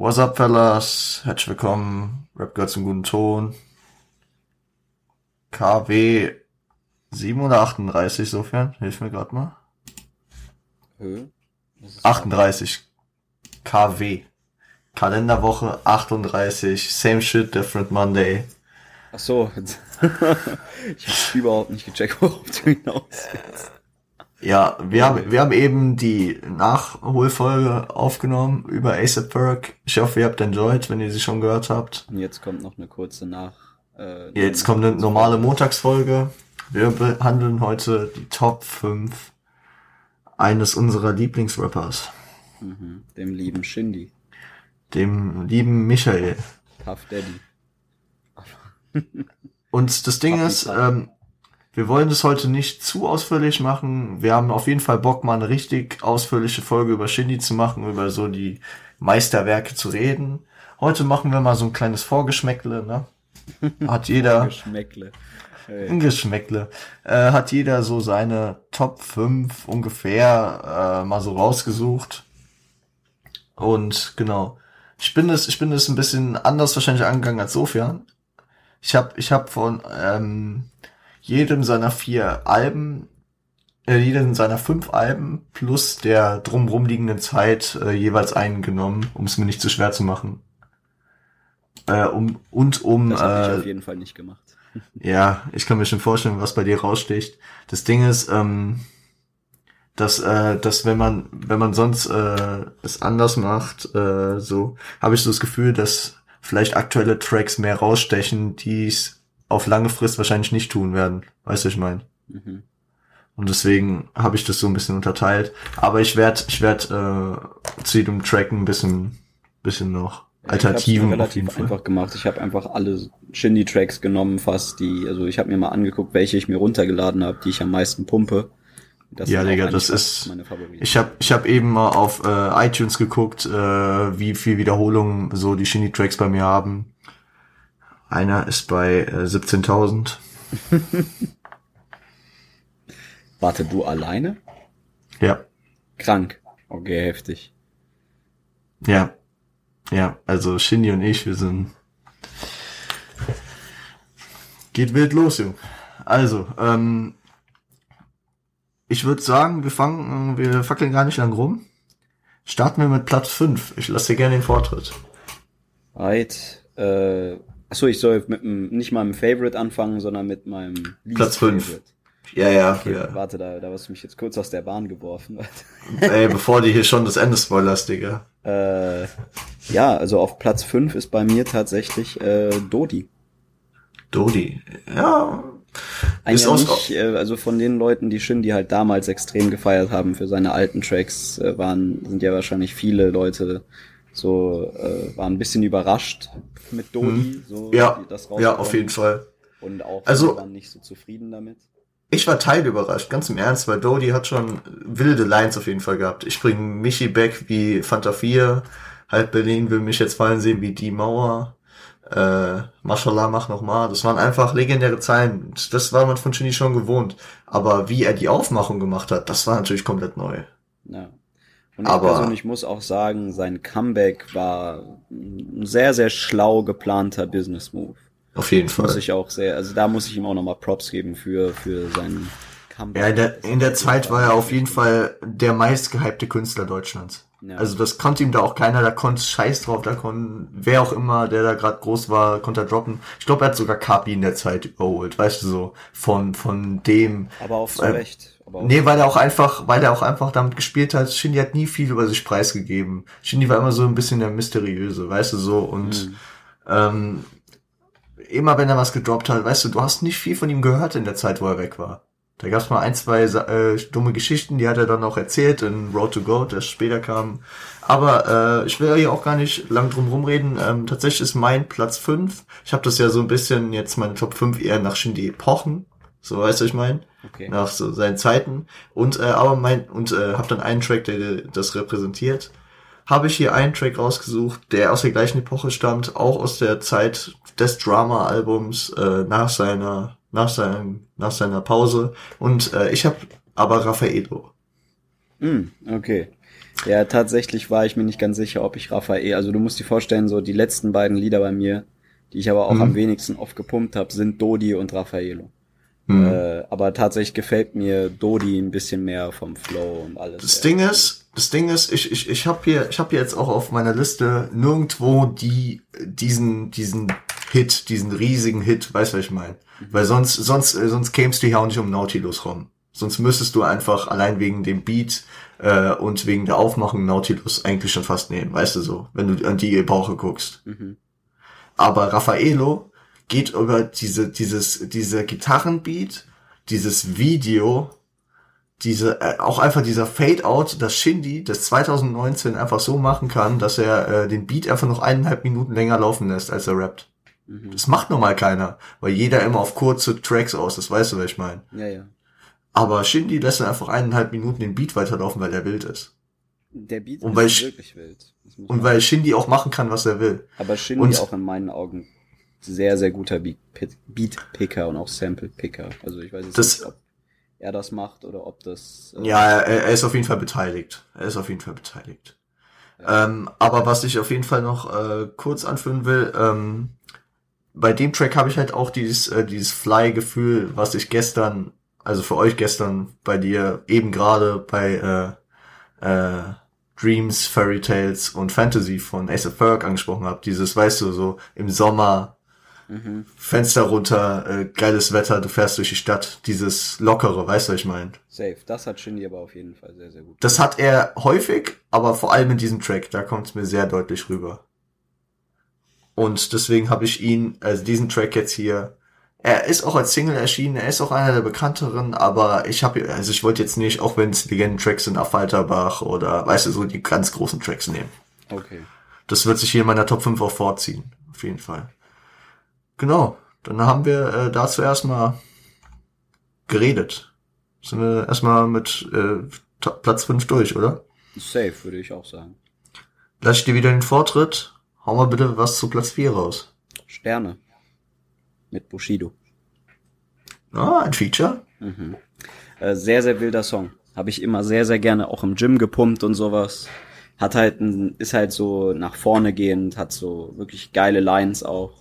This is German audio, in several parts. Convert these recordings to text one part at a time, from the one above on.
What's up, fellas? Herzlich willkommen. Rap gehört zum guten Ton. KW 7 oder 38, sofern. Hilf mir gerade mal. Höhe? 38. KW. Kalenderwoche 38. Same shit, different Monday. Ach so. ich habe überhaupt nicht gecheckt, worauf du hinaus willst. Ja, wir haben, wir haben eben die Nachholfolge aufgenommen über ASAP Ferg. Ich hoffe, ihr habt enjoyed, wenn ihr sie schon gehört habt. Und jetzt kommt noch eine kurze Nach... Äh, Jetzt kommt eine normale Montagsfolge. Wir behandeln heute die Top 5 eines unserer Lieblingsrappers, Mhm, dem lieben Shindy. dem lieben Michael. Puff Daddy. Und das Ding Papi ist, ähm, wir wollen das heute nicht zu ausführlich machen. Wir haben auf jeden Fall Bock, mal eine richtig ausführliche Folge über Shindy zu machen, über so die Meisterwerke zu reden. Heute machen wir mal so ein kleines Vorgeschmäckle, ne? Hat jeder. Geschmäckle. Ein Geschmäckle. Äh, hat jeder so seine Top 5 ungefähr äh, mal so rausgesucht. Und genau. Ich bin es, ich bin es ein bisschen anders wahrscheinlich angegangen als Sofian. Ich habe ich hab von ähm, jedem seiner vier Alben, äh, jedem seiner fünf Alben plus der drumrum liegenden Zeit äh, jeweils einen genommen, um es mir nicht zu schwer zu machen. Äh, um, und um Das habe ich äh, auf jeden Fall nicht gemacht. ja, ich kann mir schon vorstellen, was bei dir raussticht. Das Ding ist, ähm, dass, äh, dass wenn man, wenn man sonst äh, es anders macht, äh, so habe ich so das Gefühl, dass vielleicht aktuelle Tracks mehr rausstechen, die es auf lange Frist wahrscheinlich nicht tun werden. Weißt du, ich meine? Mhm. Und deswegen habe ich das so ein bisschen unterteilt. Aber ich werde, ich werde äh, zu jedem Track ein bisschen, bisschen noch Alternativen Ich habe auf jeden relativ Fall. einfach gemacht. Ich habe einfach alle Shindy-Tracks genommen, fast die, also ich habe mir mal angeguckt, welche ich mir runtergeladen habe, die ich am meisten pumpe. Das Ja, Digga, das ist-. Ich habe ich hab eben mal auf äh, iTunes geguckt, äh, wie viel Wiederholungen so die Shindy-Tracks bei mir haben. Einer ist bei äh, 17.000. Warte, du alleine? Ja, Krank. Okay, heftig. ja, ja. Also Shindy und ich, wir sind... Geht wild los, Jung. Also, ähm, ich würde sagen, wir fangen, wir fackeln gar nicht lang rum. Starten wir mit Platz 5. Ich lasse dir gerne den Vortritt. Right. Äh, achso, ich soll mit dem, nicht dem Favorite anfangen, sondern mit meinem Least Platz fünf. Favorite. Ja, ja, Okay, ja. warte, da, da hast du mich jetzt kurz aus der Bahn geworfen. Ey, bevor die hier schon das Ende spoilerst, Digga. äh, ja, also auf Platz 5 ist bei mir tatsächlich äh, Dodi. Dodi. Ja. Eigentlich Ist aus- nicht, äh, also von den Leuten, die Shindy halt damals extrem gefeiert haben für seine alten Tracks, äh, waren, sind ja wahrscheinlich viele Leute so, äh, waren ein bisschen überrascht mit Dodi, so, Hm. Ja, wie das ja, auf jeden Fall. Und auch Also- waren nicht so zufrieden damit. Ich war teilüberrascht, ganz im Ernst, weil Dodi hat schon wilde Lines auf jeden Fall gehabt. Ich bringe Michi back wie Fanta 4, halt Berlin will mich jetzt fallen sehen wie die Mauer, äh, Mashallah, mach noch mal. Das waren einfach legendäre Zeilen. Das war man von Shindy schon gewohnt. Aber wie er die Aufmachung gemacht hat, das war natürlich komplett neu. Ja. Und ich Aber- persönlich muss auch sagen, sein Comeback war ein sehr, sehr schlau geplanter Business Move. Auf jeden Muss Fall. ich auch sehr, also da muss ich ihm auch nochmal Props geben für, für seinen Comeback. Ja, in der, in der Zeit war er auf jeden Fall der meistgehypte Künstler Deutschlands. Ja. Also das konnte ihm da auch keiner, da konnte Scheiß drauf, da konnte wer auch immer, der da gerade groß war, konnte er droppen. Ich glaube, er hat sogar Kapi in der Zeit überholt, weißt du so, von von dem. Aber auch zu Ähm, Recht. Aber Nee, weil er auch einfach, weil er auch einfach damit gespielt hat. Shindy hat nie viel über sich preisgegeben. Shindy war immer so ein bisschen der Mysteriöse, weißt du so und Mhm. ähm, immer wenn er was gedroppt hat, weißt du, du hast nicht viel von ihm gehört in der Zeit, wo er weg war. Da gab es mal ein, zwei äh, dumme Geschichten, die hat er dann auch erzählt in Road to Go, das später kam. Aber äh, ich will hier auch gar nicht lang drum rumreden. Ähm, tatsächlich ist mein Platz fünf. Ich habe das ja so ein bisschen jetzt meine Top 5 eher nach Shindy Epochen. So weißt du, was ich meine? Okay. nach so seinen Zeiten und äh, aber mein und äh, habe dann einen Track, der das repräsentiert. Habe ich hier einen Track rausgesucht, der aus der gleichen Epoche stammt, auch aus der Zeit des Drama-Albums äh, nach seiner nach seinem nach seiner Pause und äh, ich habe aber Raffaello. Mm, okay. Ja, tatsächlich war ich mir nicht ganz sicher, ob ich Raphael, also du musst dir vorstellen, so die letzten beiden Lieder bei mir, die ich aber auch Mhm. am wenigsten oft gepumpt habe, sind Dodi und Raffaello. Hm. Äh, aber tatsächlich gefällt mir Dodi ein bisschen mehr vom Flow und alles. Das. Ding ist, das Ding ist, ich ich ich habe hier ich habe hier jetzt auch auf meiner Liste nirgendwo die diesen diesen Hit, diesen riesigen Hit, weißt du, was ich meine? Weil sonst sonst äh, sonst kämst du hier auch nicht um Nautilus rum. Sonst müsstest du einfach allein wegen dem Beat äh, und wegen der Aufmachung Nautilus eigentlich schon fast nehmen, weißt du so, wenn du an die Epoche guckst. Mhm. Aber Raffaello geht über diese, dieses, diese Gitarrenbeat, dieses Video, diese, äh, auch einfach dieser Fade-Out, dass Shindy das 2019 einfach so machen kann, dass er äh, den Beat einfach noch eineinhalb Minuten länger laufen lässt, als er rappt. Mhm. Das macht normal keiner, weil jeder immer auf kurze Tracks aus, das weißt du, was ich meine. Ja, ja. Aber Shindy lässt dann einfach eineinhalb Minuten den Beat weiterlaufen, weil er wild ist. Der Beat Und weil ist ich- wirklich wild. Und weil Shindy auch machen kann, was er will. aber Shindy und- auch in meinen Augen sehr, sehr guter Beat- Beat-Picker und auch Sample-Picker. Also ich weiß jetzt Das- nicht, ob er das macht oder ob das... äh, Ja, er, er ist auf jeden Fall beteiligt. Er ist auf jeden Fall beteiligt. Ähm, aber was ich auf jeden Fall noch äh, kurz anführen will, ähm, bei dem Track habe ich halt auch dieses, äh, dieses Fly-Gefühl, was ich gestern, also für euch gestern bei dir eben gerade bei äh, äh, Dreams, Fairy Tales und Fantasy von Ace of Ferg angesprochen habe. Dieses, weißt du, so im Sommer, Mhm. Fenster runter, äh, geiles Wetter, du fährst durch die Stadt, dieses lockere, weißt du, was ich meine? Safe. Das hat Shindy aber auf jeden Fall sehr, sehr gut. Das hat er häufig, aber vor allem in diesem Track, da kommt es mir sehr deutlich rüber. Und deswegen habe ich ihn, also diesen Track jetzt hier, er ist auch als Single erschienen, er ist auch einer der bekannteren, aber ich habe, also ich wollte jetzt nicht, auch wenn es Legenden-Tracks sind, auf Falterbach oder, weißt du, so die ganz großen Tracks nehmen. Okay. Das wird sich hier in meiner Top 5 auch vorziehen, auf jeden Fall. Genau, dann haben wir äh, dazu erstmal geredet. Sind wir erstmal mit äh, Platz 5 durch, oder? Safe, würde ich auch sagen. Lass ich dir wieder den Vortritt. Hau mal bitte was zu Platz 4 raus. Sterne. Mit Bushido. Ah, ein Feature. Mhm. Äh, sehr, sehr wilder Song. Habe ich immer sehr, sehr gerne auch im Gym gepumpt und sowas. Hat halt ein, ist halt so nach vorne gehend, hat so wirklich geile Lines auch.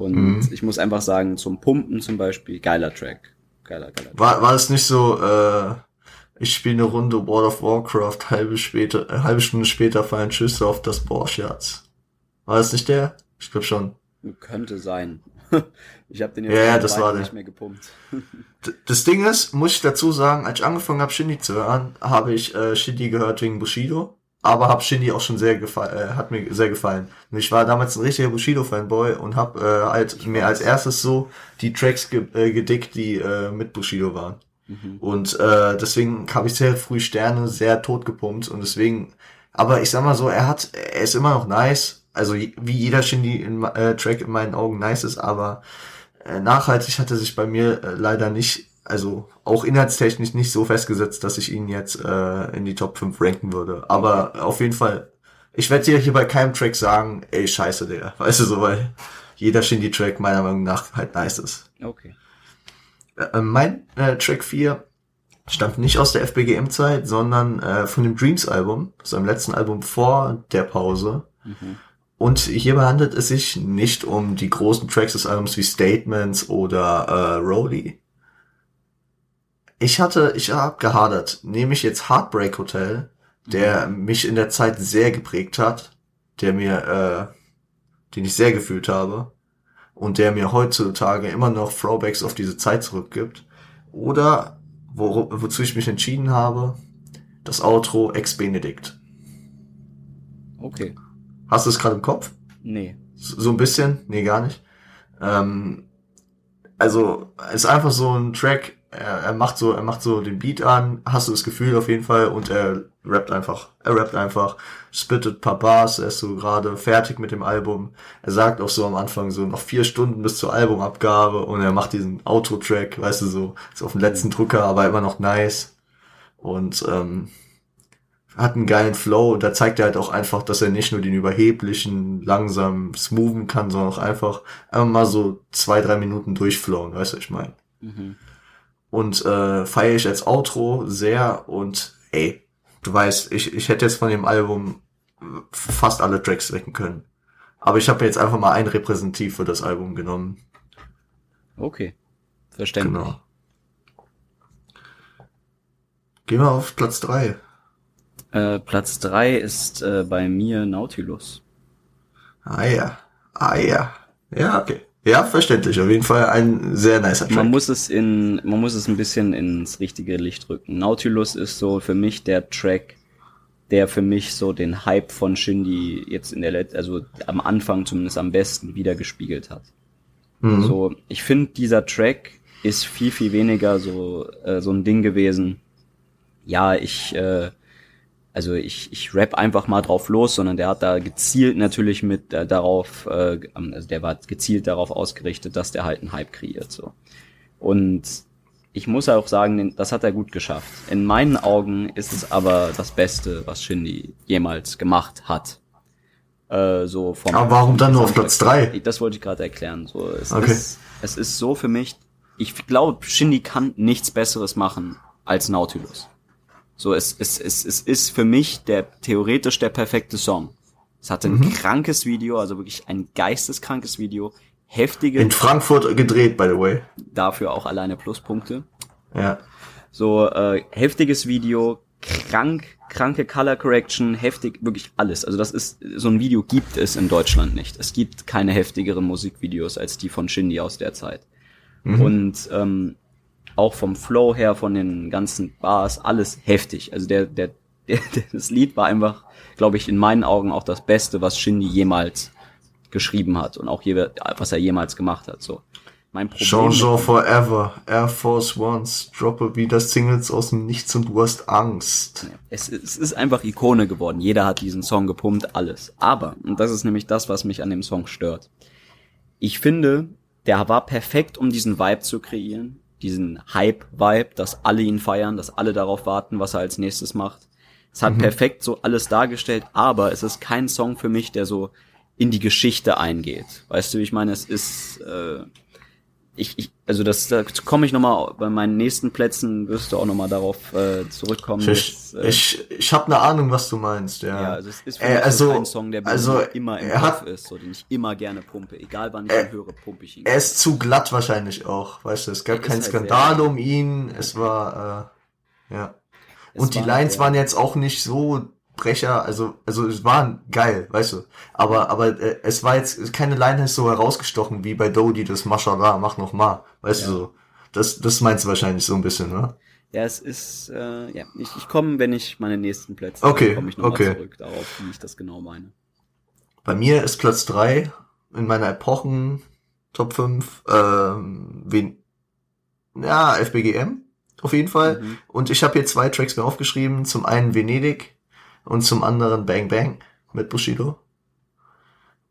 Und Mhm. ich muss einfach sagen, zum Pumpen zum Beispiel, geiler Track. Geiler, geiler Track. War, war es nicht so, äh, ich spiele eine Runde World of Warcraft, halbe, später, äh, halbe Stunde später fallen Schüsse auf das Borschatz. War das nicht der? Ich glaube schon. Könnte sein. ich habe den jetzt Ja, das war der. nicht mehr gepumpt. Das Ding ist, muss ich dazu sagen, als ich angefangen habe, Shindy zu hören, habe ich äh, Shindy gehört wegen Bushido. Aber habe Shindy auch schon sehr gefallen, äh, hat mir sehr gefallen. Und ich war damals ein richtiger Bushido-Fanboy und habe äh, halt mir als erstes so die Tracks ge äh, gedickt, die äh, mit Bushido waren. Mhm. Und äh, deswegen habe ich sehr früh Sterne sehr tot gepumpt und deswegen, aber ich sag mal so, er hat, er ist immer noch nice, also wie jeder Shindy in, äh, Track in meinen Augen nice ist, aber äh, nachhaltig hat er sich bei mir äh, leider nicht, also auch inhaltstechnisch nicht so festgesetzt, dass ich ihn jetzt äh, in die Top 5 ranken würde. Aber auf jeden Fall, ich werde dir hier bei keinem Track sagen, ey, scheiße, Digga. Weißt du so, weil jeder Shindy-Track meiner Meinung nach halt nice ist. Okay. Äh, mein äh, Track 4 stammt nicht aus der FBGM-Zeit, sondern äh, von dem Dreams-Album, seinem letzten Album vor der Pause. Mhm. Und hierbei handelt es sich nicht um die großen Tracks des Albums wie Statements oder äh, Roadie. Ich hatte, ich habe gehadert. Nehme ich jetzt Heartbreak Hotel, der mich in der Zeit sehr geprägt hat, der mir, äh, den ich sehr gefühlt habe und der mir heutzutage immer noch Throwbacks auf diese Zeit zurückgibt. Oder wo, wozu ich mich entschieden habe, das Outro Ex Benedict. Okay. Hast du es gerade im Kopf? Nee. So so ein bisschen? Nee, gar nicht. Ähm, also, ist einfach so ein Track, er, er macht so, er macht so den Beat an, hast du das Gefühl auf jeden Fall, und er rappt einfach. Er rappt einfach, spittet paar Bars, er ist so gerade fertig mit dem Album. Er sagt auch so am Anfang so noch vier Stunden bis zur Albumabgabe und er macht diesen Outro-Track, weißt du, so, ist auf dem letzten Drücker, aber immer noch nice. Und ähm, hat einen geilen Flow und da zeigt er halt auch einfach, dass er nicht nur den überheblichen, langsam smoothen kann, sondern auch einfach einfach mal so zwei, drei Minuten durchflowen, weißt du, ich meine. Mhm. Und äh, feiere ich als Outro sehr und ey, du weißt, ich, ich hätte jetzt von dem Album fast alle Tracks wecken können. Aber ich habe jetzt einfach mal ein Repräsentativ für das Album genommen. Okay. Verständlich. Genau. Gehen wir auf Platz drei. Äh, Platz drei ist äh, bei mir Nautilus. Ah ja. Ah ja. Ja, okay. Ja, verständlich. Auf jeden Fall ein sehr nicer Track. Man muss es in, man muss es ein bisschen ins richtige Licht rücken. Nautilus ist so für mich der Track, der für mich so den Hype von Shindy jetzt in der Let also am Anfang zumindest am besten wiedergespiegelt hat. Mhm. So, ich finde dieser Track ist viel viel weniger so äh, so ein Ding gewesen. Ja, ich äh, also ich, ich rap einfach mal drauf los, sondern der hat da gezielt natürlich mit äh, darauf, äh, also der war gezielt darauf ausgerichtet, dass der halt einen Hype kreiert so. Und ich muss auch sagen, das hat er gut geschafft. In meinen Augen ist es aber das Beste, was Shindy jemals gemacht hat. Äh, so vom, aber warum dann nur auf Platz drei? Das wollte ich gerade erklären. So, es, okay. ist, es ist so für mich, ich glaube, Shindy kann nichts Besseres machen als Nautilus. So, es, es, es, es ist für mich der theoretisch der perfekte Song. Es hatte ein mhm. krankes Video, also wirklich ein geisteskrankes Video, heftige. In Frankfurt gedreht, by the way. Dafür auch alleine Pluspunkte. Ja. So, äh, heftiges Video, krank, kranke Color Correction, heftig, wirklich alles. Also das ist, so ein Video gibt es in Deutschland nicht. Es gibt keine heftigeren Musikvideos als die von Shindy aus der Zeit. Mhm. Und ähm, auch vom Flow her, von den ganzen Bars, alles heftig. Also der, der, der das Lied war einfach, glaube ich, in meinen Augen auch das Beste, was Shindy jemals geschrieben hat und auch je, was er jemals gemacht hat. So. Mein Problem Jean-Jean Forever, Air Force Ones, droppe wieder Singles aus dem Nichts und du hast Angst. Es, es ist einfach Ikone geworden. Jeder hat diesen Song gepumpt, alles. Aber, und das ist nämlich das, was mich an dem Song stört. Ich finde, der war perfekt, um diesen Vibe zu kreieren diesen Hype-Vibe, dass alle ihn feiern, dass alle darauf warten, was er als nächstes macht. Es hat mhm. perfekt so alles dargestellt, aber es ist kein Song für mich, der so in die Geschichte eingeht. Weißt du, ich meine, es ist äh, ich, ich, also das, da komme ich nochmal bei meinen nächsten Plätzen, wirst du auch nochmal darauf äh, zurückkommen. Ich, dass, äh, ich, ich habe eine Ahnung, was du meinst, ja. Ja, also es ist für äh, also, ein Song, der also, immer im Kopf ist, so, den ich immer gerne pumpe. Egal wann ich ihn höre, pumpe ich ihn. Er ist zu glatt wahrscheinlich auch, weißt du, es gab keinen halt Skandal um ihn, es war, äh, ja. Und die Lines waren jetzt auch nicht so Brecher, also, also es waren geil, weißt du. Aber, aber äh, es war jetzt, keine Line ist so herausgestochen wie bei Dodie, das Mashallah, mach noch mal, weißt ja. du so. Das, das meinst du wahrscheinlich so ein bisschen, ne? Ja, es ist, äh, ja, ich, ich komme, wenn ich meine nächsten Plätze, okay, komme ich nochmal okay. zurück darauf, wie ich das genau meine. Bei mir ist Platz drei in meiner Epochen Top 5, ähm, wen, ja, FBGM, auf jeden Fall. Mhm. Und ich habe hier zwei Tracks mir aufgeschrieben. Zum einen Venedig, und zum anderen Bang Bang mit Bushido.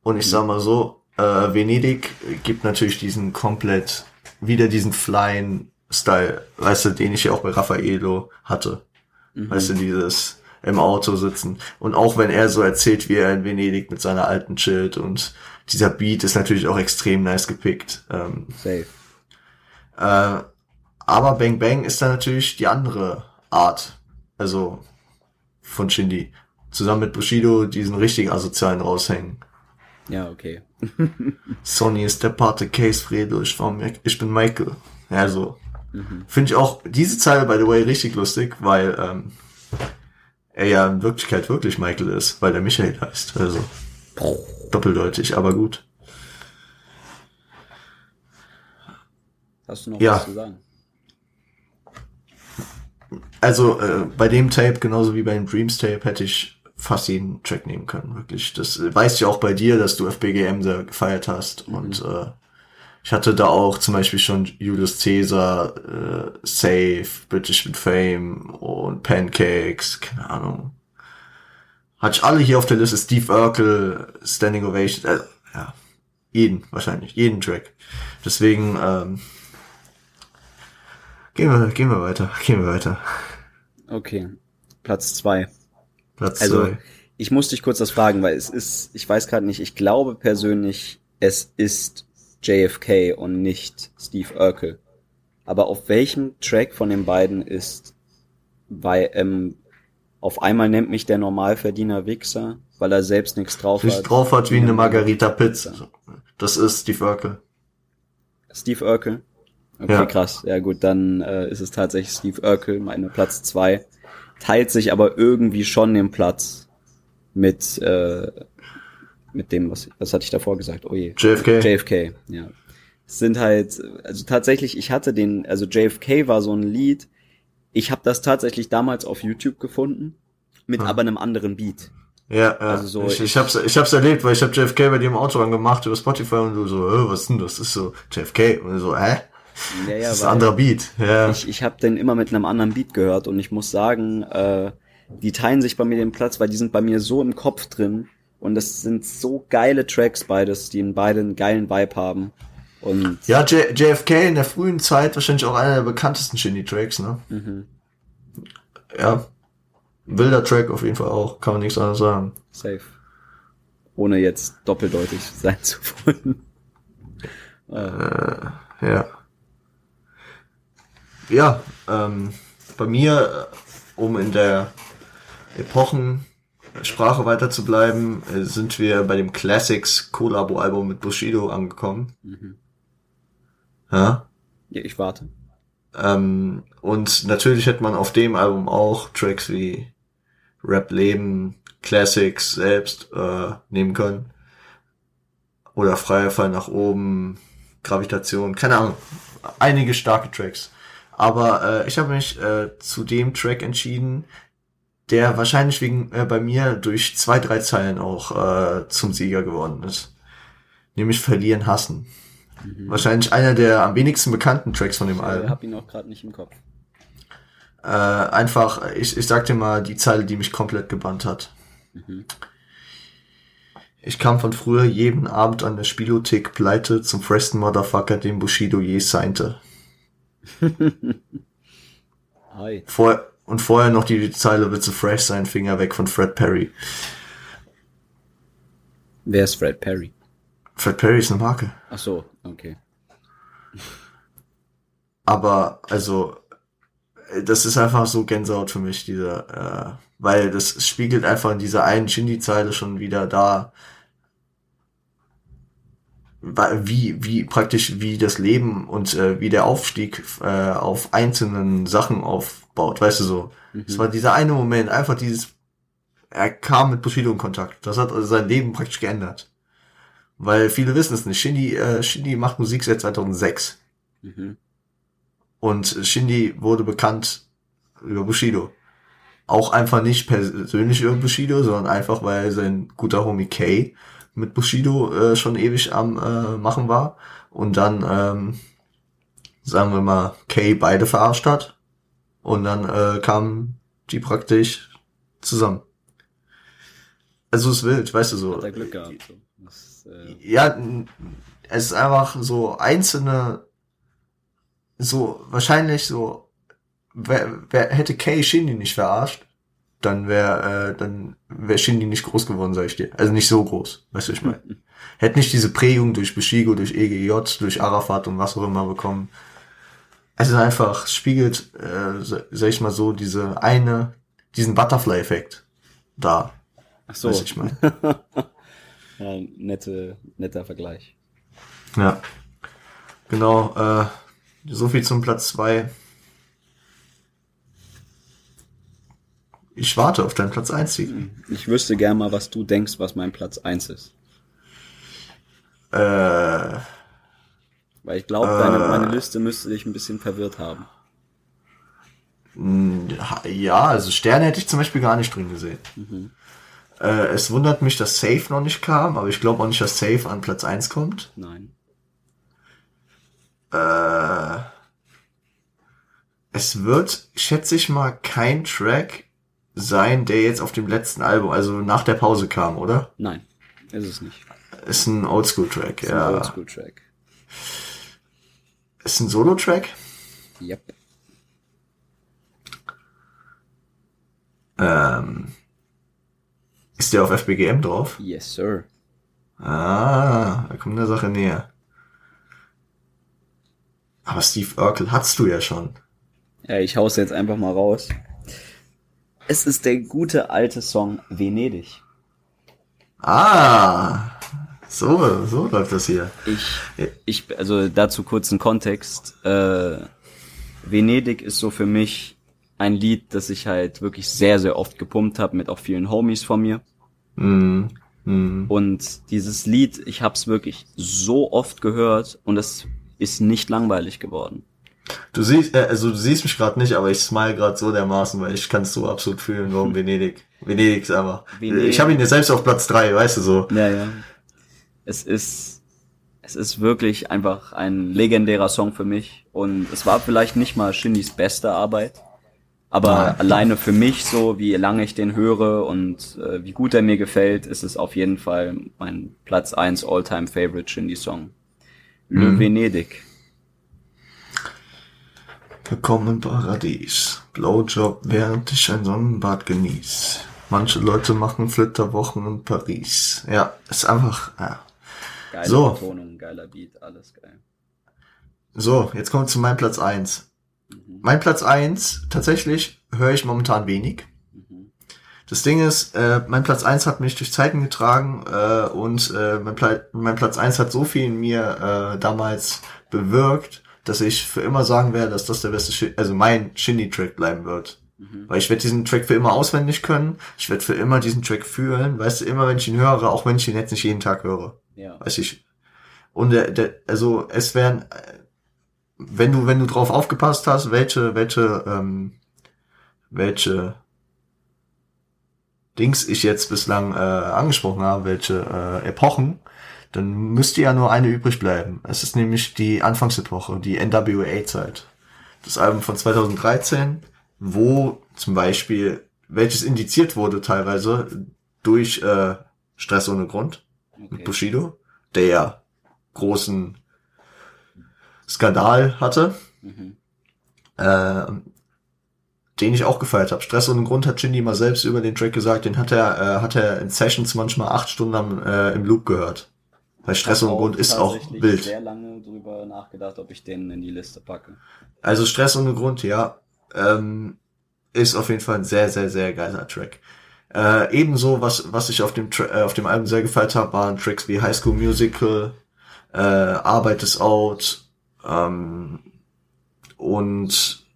Und ich sag mal so, äh, Venedig gibt natürlich diesen komplett, wieder diesen Flying Style, weißt du, den ich ja auch bei Raffaello hatte. Mhm. Weißt du, dieses im Auto sitzen. Und auch wenn er so erzählt, wie er in Venedig mit seiner alten chillt und dieser Beat ist natürlich auch extrem nice gepickt. Ähm, Safe. Äh, aber Bang Bang ist dann natürlich die andere Art. Also von Shindy. Zusammen mit Bushido diesen richtig asozialen raushängen. Ja, okay. Sonny ist der Pate Case Fredo, ich, war, ich bin Michael. Ja, so. Mhm. Finde ich auch diese Zeile, by the way, richtig lustig, weil ähm, er ja in Wirklichkeit wirklich Michael ist, weil der Michael heißt. Also doppeldeutig, aber gut. Hast du noch ja. was zu sagen? Also äh, bei dem Tape, genauso wie bei dem Dreams Tape, hätte ich fast jeden Track nehmen können, wirklich. Das weißt ja auch bei dir, dass du FBGM sehr gefeiert hast. Mhm. Und äh, ich hatte da auch zum Beispiel schon Julius Caesar, äh, Safe, British with Fame und Pancakes, keine Ahnung. Hatte ich alle hier auf der Liste, Steve Urkel, Standing Ovation, äh, ja, jeden wahrscheinlich, jeden Track. Deswegen, ähm, Gehen wir, gehen wir weiter, gehen wir weiter. Okay, Platz zwei. Platz also, zwei. Ich muss dich kurz das fragen, weil es ist, ich weiß gerade nicht, ich glaube persönlich, es ist JFK und nicht Steve Urkel. Aber auf welchem Track von den beiden ist, weil, ähm, Auf einmal nennt mich der Normalverdiener Wichser, weil er selbst nichts drauf Nicht hat. drauf hat wie eine Margarita Pizza. Das ist Steve Urkel. Steve Urkel. Okay, Ja. krass. Ja gut, dann äh, ist es tatsächlich Steve Urkel, meine Platz zwei. Teilt sich aber irgendwie schon den Platz mit äh, mit dem, was, was hatte ich davor gesagt? Oh je. JFK. JFK, ja. Es sind halt, also tatsächlich, ich hatte den, also JFK war so ein Lied, ich habe das tatsächlich damals auf YouTube gefunden, mit Ah. aber einem anderen Beat. Ja, ja. Also so, ich, ich- ich, hab's, ich hab's erlebt, weil ich hab JFK bei dir im Auto angemacht über Spotify und du so, äh, was ist denn das? Das ist so JFK. Und so, hä? Ja, ja, das ist ein anderer Beat. Ja. Ich, ich habe den immer mit einem anderen Beat gehört und ich muss sagen, äh, die teilen sich bei mir den Platz, weil die sind bei mir so im Kopf drin und das sind so geile Tracks beides, die in beide einen geilen Vibe haben. Und Ja, J JFK in der frühen Zeit wahrscheinlich auch einer der bekanntesten Shindy-Tracks, ne? mhm, Ja. Wilder Track auf jeden Fall auch, kann man nichts anderes sagen. safe. Ohne jetzt doppeldeutig sein zu wollen. äh, Ja. Ja, ähm, bei mir, äh, um in der Epochensprache weiter zu bleiben, äh, sind wir bei dem Classics Collabo-Album mit Bushido angekommen. mhm. Ja. Ja, ich warte. Ähm, und natürlich hätte man auf dem Album auch Tracks wie Rap Leben, Classics selbst äh, nehmen können. Oder Freier Fall nach oben, Gravitation, keine Ahnung. Einige starke Tracks. Aber äh, ich habe mich äh, zu dem Track entschieden, der wahrscheinlich wegen äh, bei mir durch zwei, drei Zeilen auch äh, zum Sieger geworden ist. Nämlich Verlieren, Hassen. Wahrscheinlich einer der am wenigsten bekannten Tracks von dem Ich Album. äh, hab ihn auch gerade nicht im Kopf. Äh, einfach, ich, ich sag dir mal die Zeile, die mich komplett gebannt hat. Mhm. Ich kam von früher jeden Abend an der Spielothek pleite zum freshen Motherfucker, den Bushido je signte. Hi. Vor, und vorher noch die Zeile, du fresh sein, Finger weg von Fred Perry. Wer ist Fred Perry? Fred Perry ist eine Marke. Ach so, okay. Aber, also, das ist einfach so Gänsehaut für mich, dieser, äh, weil das spiegelt einfach in dieser einen Shindy-Zeile schon wieder da, wie, wie praktisch, wie das Leben und äh, wie der Aufstieg äh, auf einzelnen Sachen aufbaut, weißt du so. Es war dieser eine Moment, einfach dieses, er kam mit Bushido in Kontakt. Das hat also sein Leben praktisch geändert. Weil viele wissen es nicht. Shindy, äh, Shindy macht Musik seit 2006. Mhm. Und Shindy wurde bekannt über Bushido. Auch einfach nicht persönlich über Bushido, sondern einfach, weil sein guter Homie Kay mit Bushido äh, schon ewig am äh, Machen war. Und dann, ähm, sagen wir mal, Kay beide verarscht hat. Und dann äh, kamen die praktisch zusammen. Also es ist wild, weißt du so. Hat er Glück gehabt. So. Das, äh, Ja, es ist einfach so einzelne, so wahrscheinlich so, wer, wer hätte Kay Shindy nicht verarscht, dann wäre äh, dann wäre Shindy nicht groß geworden, sag ich dir. Also nicht so groß, weißt du, ich meine. Hätte nicht diese Prägung durch Beshigo, durch EGJ, durch Arafat und was auch immer bekommen. Es ist einfach, spiegelt, äh, sa- sag ich mal so, diese eine, diesen Butterfly-Effekt da. ach so. Weiß ich mal. ja, nette, netter Vergleich. Ja. Genau, äh, so viel zum Platz zwei. Ich warte auf deinen Platz eins. Sieg. Ich wüsste gern mal, was du denkst, was mein Platz eins ist. Äh, Weil ich glaube, deine meine Liste müsste dich ein bisschen verwirrt haben. mh, ja, also Sterne hätte ich zum Beispiel gar nicht drin gesehen. Äh, es wundert mich, dass Safe noch nicht kam, aber ich glaube auch nicht, dass Safe an Platz eins kommt. Nein. Äh, es wird, schätze ich mal, kein Track sein, der jetzt auf dem letzten Album, also nach der Pause kam, oder? Nein, ist es nicht. Ist ein Oldschool-Track, ja. ein Oldschool-Track. Ist ein Solo-Track? Yep. Ähm, ist der auf FBGM drauf? Yes, sir. Ah, da kommt der Sache näher. Aber Steve Urkel hattest du ja schon. Ja, ich hau's jetzt einfach mal raus. Es ist der gute alte Song Venedig. Ah, so, so läuft das hier. Ich, ich, also dazu kurzen Kontext. Äh, Venedig ist so für mich ein Lied, das ich halt wirklich sehr, sehr oft gepumpt habe mit auch vielen Homies von mir. Mm, mm. Und dieses Lied, ich habe es wirklich so oft gehört und es ist nicht langweilig geworden. Du siehst, äh, also du siehst mich gerade nicht, aber ich smile gerade so dermaßen, weil ich kann es so absolut fühlen, warum Venedig. Venedig ist einfach. Venedig. Ich habe ihn jetzt selbst auf Platz drei, weißt du so. Ja, ja. Es ist, es ist wirklich einfach ein legendärer Song für mich und es war vielleicht nicht mal Shindys beste Arbeit, aber Ja. alleine für mich so, wie lange ich den höre und äh, wie gut er mir gefällt, ist es auf jeden Fall mein Platz 1 All-Time Favorite Shindy Song. Le Venedig. Willkommen im Paradies. Blowjob, während ich ein Sonnenbad genieß. Manche Leute machen Flitterwochen in Paris. Ja, ist einfach, ja. Geile So. Betonung, geiler Beat, alles geil. So, jetzt kommen wir zu meinem Platz eins. Mhm. Mein Platz eins tatsächlich höre ich momentan wenig. Mhm. Das Ding ist, äh, mein Platz eins hat mich durch Zeiten getragen äh, und äh, mein, Pla mein Platz eins hat so viel in mir äh, damals bewirkt, dass ich für immer sagen werde, dass das der beste, Shi also mein Shindy-Track bleiben wird. Mhm. Weil ich werde diesen Track für immer auswendig können. Ich werde für immer diesen Track fühlen. Weißt du, immer wenn ich ihn höre, auch wenn ich ihn jetzt nicht jeden Tag höre. Ja. Weiß ich. Und der, der, also es wären, wenn du, wenn du drauf aufgepasst hast, welche, welche, ähm, welche Dings ich jetzt bislang äh, angesprochen habe, welche äh, Epochen, dann müsste ja nur eine übrig bleiben. Es ist nämlich die Anfangsepoche, die NWA-Zeit. Das Album von 2013, wo zum Beispiel, welches indiziert wurde teilweise durch äh, Stress ohne Grund mit Okay. Bushido, der ja großen Skandal hatte, Mhm. äh, den ich auch gefeiert habe. Stress ohne Grund hat Shindy mal selbst über den Track gesagt, den hat er, äh, hat er in Sessions manchmal acht Stunden am, äh, im Loop gehört. Weil Stress ohne Grund ist auch wild. sehr lange drüber nachgedacht, ob ich den in die Liste packe. Also Stress ohne Grund, ja, ähm, ist auf jeden Fall ein sehr, sehr, sehr geiler Track. Äh, ebenso, was, was ich auf dem, Tra äh, auf dem Album sehr gefeiert habe, waren Tracks wie High School Musical, äh, Arbeit ist out, ähm, und,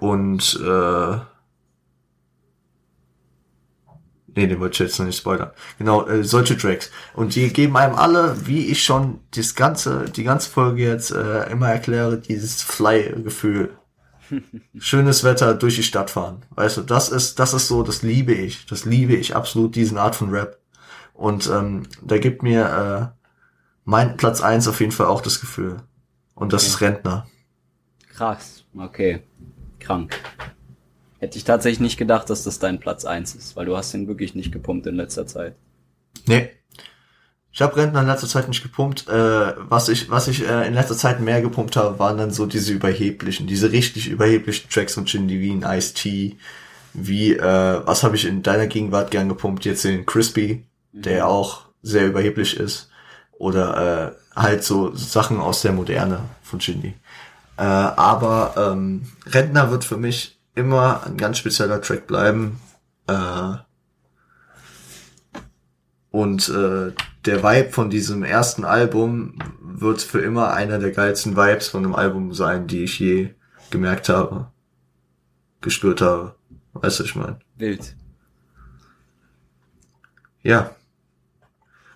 und, äh, Nee, den wollte ich jetzt noch nicht spoilern. Genau, äh, solche Tracks. Und die geben einem alle, wie ich schon das ganze, die ganze Folge jetzt äh, immer erkläre, dieses Fly-Gefühl. Schönes Wetter durch die Stadt fahren. Weißt du, das ist, das ist so, das liebe ich. Das liebe ich absolut, diesen Art von Rap. Und ähm, da gibt mir äh, mein Platz eins auf jeden Fall auch das Gefühl. Und das Okay. ist Rentner. Krass, okay. Krank. Hätte ich tatsächlich nicht gedacht, dass das dein Platz eins ist, weil du hast ihn wirklich nicht gepumpt in letzter Zeit. Nee. Ich habe Rentner in letzter Zeit nicht gepumpt. Äh, was ich, was ich äh, in letzter Zeit mehr gepumpt habe, waren dann so diese überheblichen, diese richtig überheblichen Tracks von Shindy wie ein Ice-T, wie, äh, was habe ich in deiner Gegenwart gern gepumpt, jetzt den Crispy, der auch sehr überheblich ist. Oder äh, halt so Sachen aus der Moderne von Shindy. Äh, aber ähm, Rentner wird für mich immer ein ganz spezieller Track bleiben. Äh, und äh, der Vibe von diesem ersten Album wird für immer einer der geilsten Vibes von einem Album sein, die ich je gemerkt habe, gespürt habe. Weißt du, ich meine? Wild. Ja.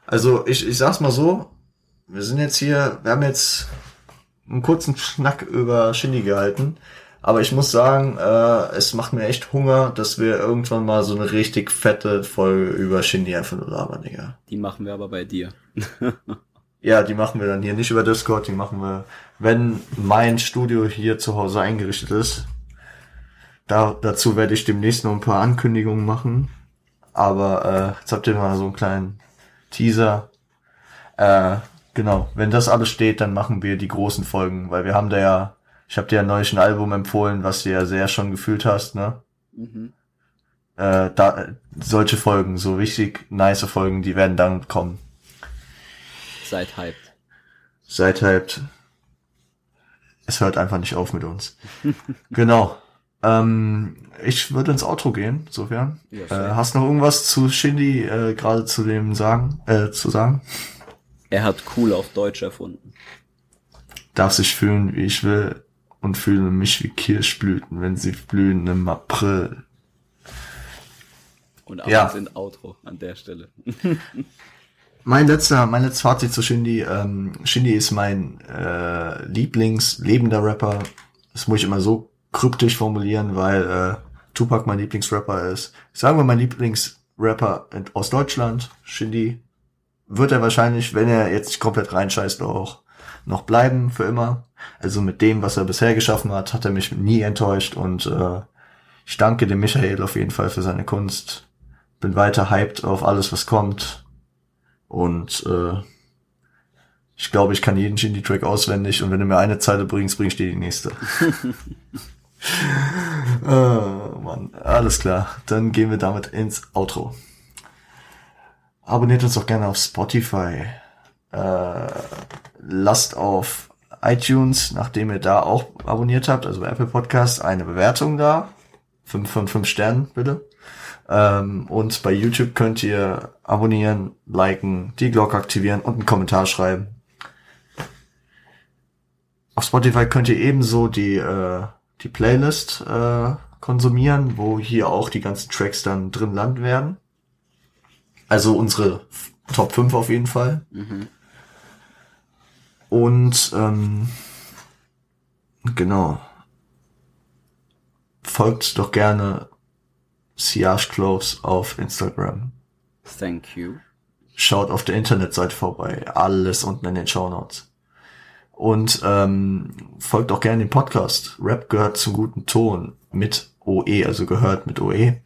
Also ich, ich sag's mal so, wir sind jetzt hier, wir haben jetzt einen kurzen Schnack über Shindy gehalten, aber ich muss sagen, äh, es macht mir echt Hunger, dass wir irgendwann mal so eine richtig fette Folge über Shindy einfach nur labern, Digga. Die machen wir aber bei dir. Ja, die machen wir dann hier nicht über Discord, die machen wir, wenn mein Studio hier zu Hause eingerichtet ist. Da, dazu werde ich demnächst noch ein paar Ankündigungen machen. Aber äh, jetzt habt ihr mal so einen kleinen Teaser. Äh, genau, wenn das alles steht, dann machen wir die großen Folgen, weil wir haben da ja, ich habe dir ja neulich ein Album empfohlen, was du ja sehr schon gefühlt hast, ne? Mhm. Äh, da, solche Folgen, so richtig nice Folgen, die werden dann kommen. Seid hyped. Seid halt, es hört einfach nicht auf mit uns. genau. Ähm, ich würde ins Outro gehen, sofern. Ja, äh, hast noch irgendwas zu Shindy äh, gerade zu dem sagen, äh, zu sagen? Er hat cool auf Deutsch erfunden. Darf sich fühlen, wie ich will und fühle mich wie Kirschblüten, wenn sie blühen im April. Und Ja. abends in Outro an der Stelle. Mein letzter, mein letztes Fazit zu Shindy. Ähm, Shindy ist mein äh, Lieblings-lebender Rapper. Das muss ich immer so kryptisch formulieren, weil äh, Tupac mein Lieblingsrapper ist. Sagen wir mein Lieblingsrapper in- aus Deutschland, Shindy. Wird er wahrscheinlich, wenn er jetzt nicht komplett reinscheißt, auch noch bleiben für immer. Also mit dem, was er bisher geschaffen hat, hat er mich nie enttäuscht und äh, ich danke dem Michael auf jeden Fall für seine Kunst. Bin weiter hyped auf alles, was kommt. Und äh, ich glaube, ich kann jeden Shindy-Track auswendig und wenn du mir eine Zeile bringst, bring ich dir die nächste. oh, Mann, alles klar. Dann gehen wir damit ins Outro. Abonniert uns doch gerne auf Spotify. Äh, lasst auf iTunes, nachdem ihr da auch abonniert habt, also bei Apple Podcast, eine Bewertung da. Fünf von fünf Sternen, bitte. Ähm, und bei YouTube könnt ihr abonnieren, liken, die Glocke aktivieren und einen Kommentar schreiben. Auf Spotify könnt ihr ebenso die, äh, die Playlist äh, konsumieren, wo hier auch die ganzen Tracks dann drin landen werden. Also unsere Top 5 auf jeden Fall. Und ähm, genau. Folgt doch gerne Siage Clothes auf Instagram. Thank you. Schaut auf der Internetseite vorbei. Alles unten in den Show Notes. Und ähm, folgt auch gerne dem Podcast. Rap gehört zum guten Ton mit OE, also gehört mit OE.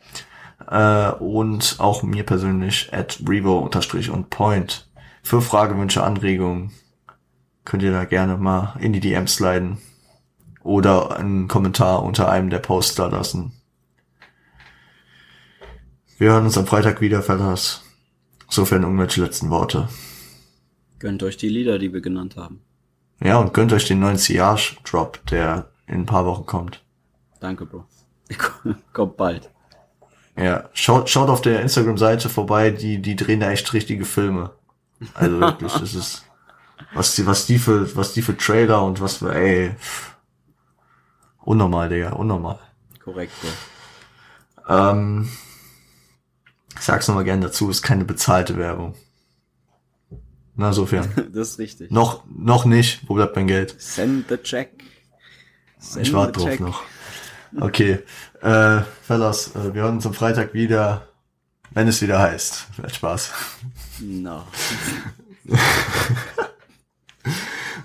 Äh, und auch mir persönlich at Revo unterstrich und Point. Für Fragewünsche, Anregungen könnt ihr da gerne mal in die DMs sliden. Oder einen Kommentar unter einem der Posts da lassen. Wir hören uns am Freitag wieder, Fellas. Sofern irgendwelche letzten Worte. Gönnt euch die Lieder, die wir genannt haben. Ja, und gönnt euch den neuen Siage Drop, der in ein paar Wochen kommt. Danke, Bro. Kommt bald. Ja, schaut, schaut auf der Instagram-Seite vorbei, die, die drehen da echt richtige Filme. Also wirklich, das ist, was die, was die für, was die für Trailer und was für, ey, unnormal, Digga, unnormal. Korrekt, Bro. Ähm, ich sag's nochmal gerne dazu, ist keine bezahlte Werbung. Na, sofern. Das ist richtig. noch, noch nicht, wo bleibt mein Geld? Send the check. Send Ich warte drauf check. noch. Okay, äh, Fellas, äh, wir hören uns am Freitag wieder, wenn es wieder heißt. Viel Spaß. No.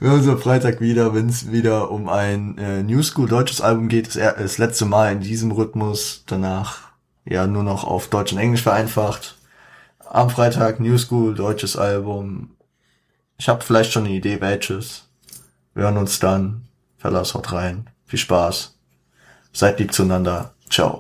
Wir hören uns am Freitag wieder, wenn es wieder um ein äh, New School deutsches Album geht. Das, das letzte Mal in diesem Rhythmus. Danach ja nur noch auf Deutsch und Englisch vereinfacht. Am Freitag New School deutsches Album. Ich habe vielleicht schon eine Idee, welches. Wir hören uns dann. Fellas, haut rein. Viel Spaß. Seid lieb zueinander. Ciao.